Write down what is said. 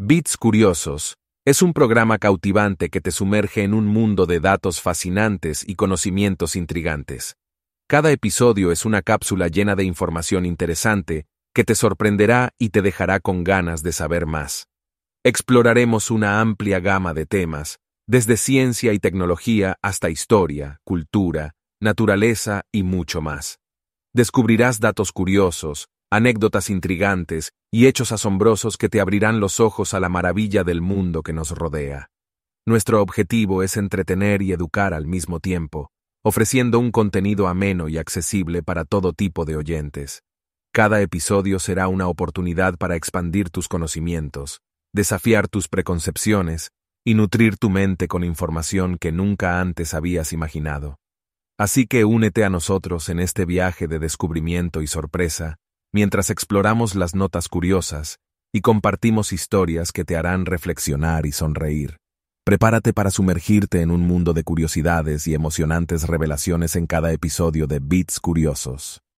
Bits Curiosos es un programa cautivante que te sumerge en un mundo de datos fascinantes y conocimientos intrigantes. Cada episodio es una cápsula llena de información interesante que te sorprenderá y te dejará con ganas de saber más. Exploraremos una amplia gama de temas, desde ciencia y tecnología hasta historia, cultura, naturaleza y mucho más. Descubrirás datos curiosos, anécdotas intrigantes y hechos asombrosos que te abrirán los ojos a la maravilla del mundo que nos rodea. Nuestro objetivo es entretener y educar al mismo tiempo, ofreciendo un contenido ameno y accesible para todo tipo de oyentes. Cada episodio será una oportunidad para expandir tus conocimientos, desafiar tus preconcepciones y nutrir tu mente con información que nunca antes habías imaginado. Así que únete a nosotros en este viaje de descubrimiento y sorpresa, mientras exploramos las notas curiosas y compartimos historias que te harán reflexionar y sonreír. Prepárate para sumergirte en un mundo de curiosidades y emocionantes revelaciones en cada episodio de Beats Curiosos.